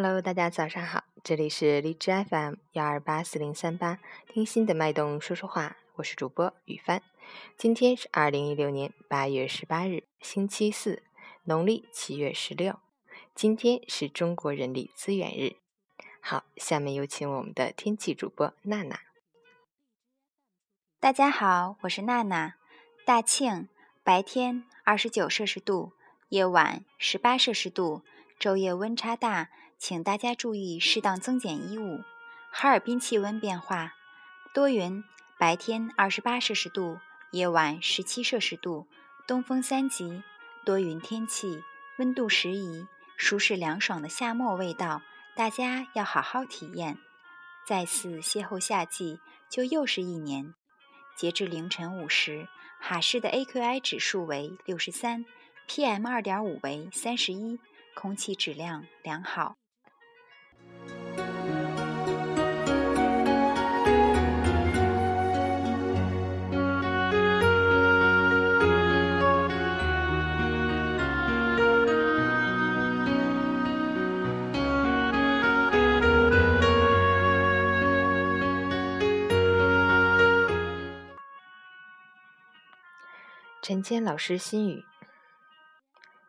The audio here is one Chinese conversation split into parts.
Hello，大家早上好，这里是荔枝 FM 幺二八四零三八，听心的脉动说说话，我是主播雨帆。今天是二零一六年八月十八日，星期四，农历七月十六。今天是中国人力资源日。好，下面有请我们的天气主播娜娜。大家好，我是娜娜。大庆，白天二十九摄氏度，夜晚十八摄氏度，昼夜温差大，请大家注意适当增减衣物。哈尔滨气温变化，多云，白天二十八摄氏度，夜晚十七摄氏度，东风三级，多云天气，温度适宜，舒适凉爽的夏末味道，大家要好好体验。再次邂逅夏季，就又是一年。截至凌晨五时，哈市的 AQI 指数为六十三，PM 二点五为三十一，空气质量良好。陈坚老师心语：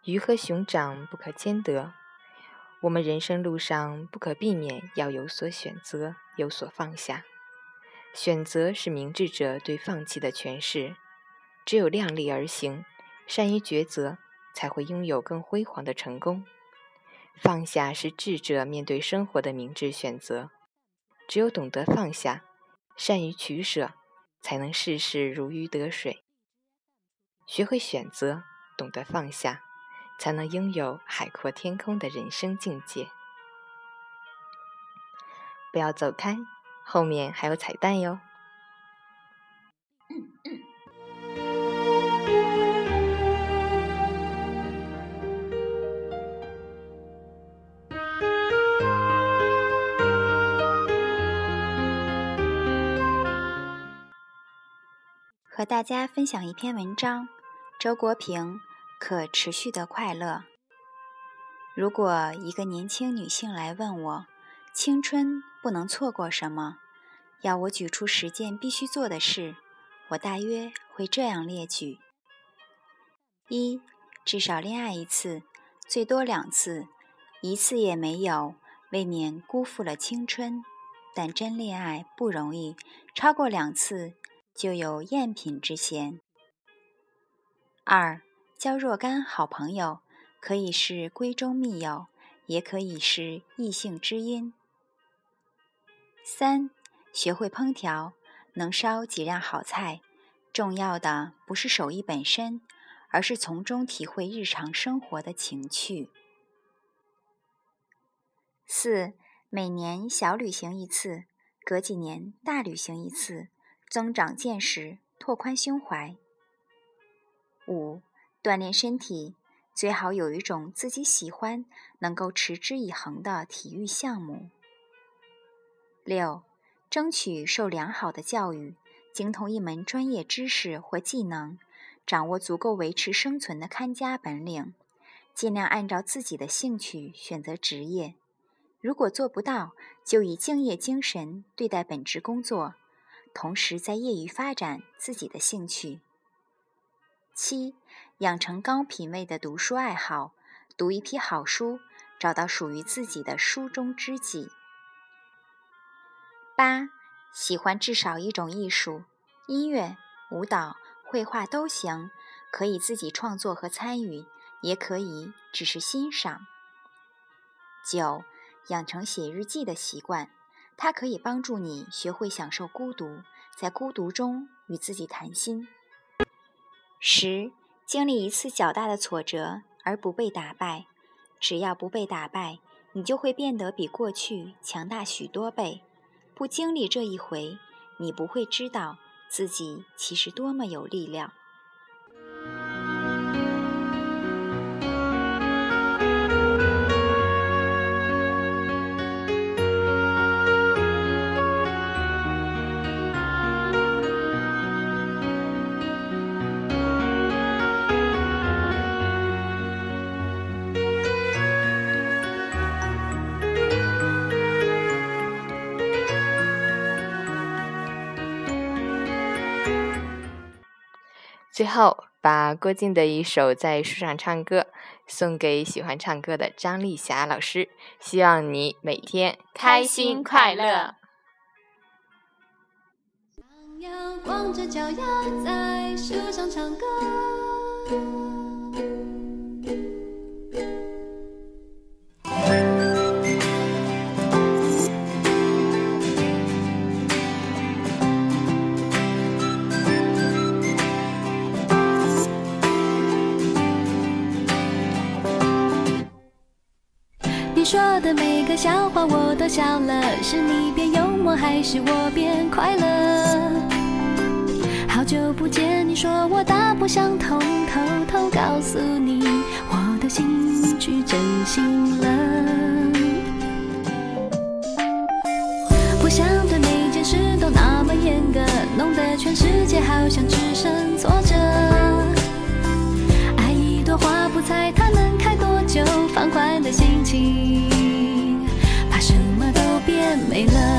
鱼和熊掌不可兼得。我们人生路上不可避免要有所选择，有所放下。选择是明智者对放弃的诠释。只有量力而行，善于抉择，才会拥有更辉煌的成功。放下是智者面对生活的明智选择。只有懂得放下，善于取舍，才能事事如鱼得水。学会选择，懂得放下，才能拥有海阔天空的人生境界。不要走开，后面还有彩蛋哟。和大家分享一篇文章。周国平，可持续的快乐。如果一个年轻女性来问我，青春不能错过什么，要我举出十件必须做的事，我大约会这样列举：一，至少恋爱一次，最多两次，一次也没有，未免辜负了青春。但真恋爱不容易，超过两次就有赝品之嫌。二，交若干好朋友，可以是闺中密友，也可以是异性知音。三，学会烹调，能烧几样好菜。重要的不是手艺本身，而是从中体会日常生活的情趣。四，每年小旅行一次，隔几年大旅行一次，增长见识，拓宽胸怀。五，锻炼身体，最好有一种自己喜欢、能够持之以恒的体育项目。六，争取受良好的教育，精通一门专业知识或技能，掌握足够维持生存的看家本领，尽量按照自己的兴趣选择职业。如果做不到，就以敬业精神对待本职工作，同时在业余发展自己的兴趣。七，养成高品位的读书爱好，读一批好书，找到属于自己的书中知己。八，喜欢至少一种艺术，音乐、舞蹈、绘画都行，可以自己创作和参与，也可以只是欣赏。九，养成写日记的习惯，它可以帮助你学会享受孤独，在孤独中与自己谈心。十，经历一次较大的挫折而不被打败，只要不被打败，你就会变得比过去强大许多倍。不经历这一回，你不会知道自己其实多么有力量。最后，把郭靖的一首《在树上唱歌》送给喜欢唱歌的张丽霞老师，希望你每天开心快乐。光着脚丫在树上唱歌。每个笑话我都笑了，是你变幽默还是我变快乐？好久不见，你说我大不相同，偷偷告诉你，我的心去整形了。不想对每件事都那么严格，弄得全世界好像只剩挫折。没了，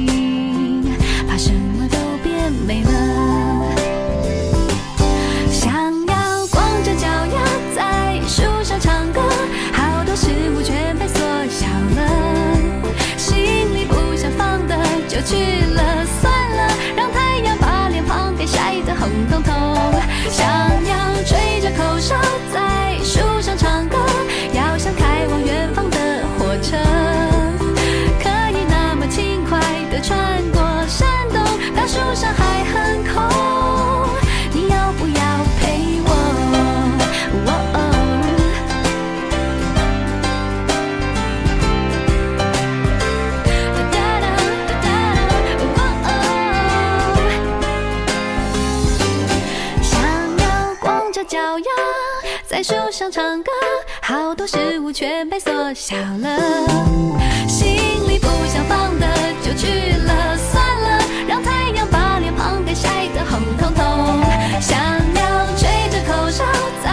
没了，想要光着脚丫在树上唱歌，好多事物全被缩小了，心里不想放的就去了，算了，让太阳把脸庞给晒得红彤彤。想要吹着口哨唱歌好多事物全被缩小了。心里不想放的就去了算了让太阳把脸庞给晒得红彤彤。想要吹着口哨在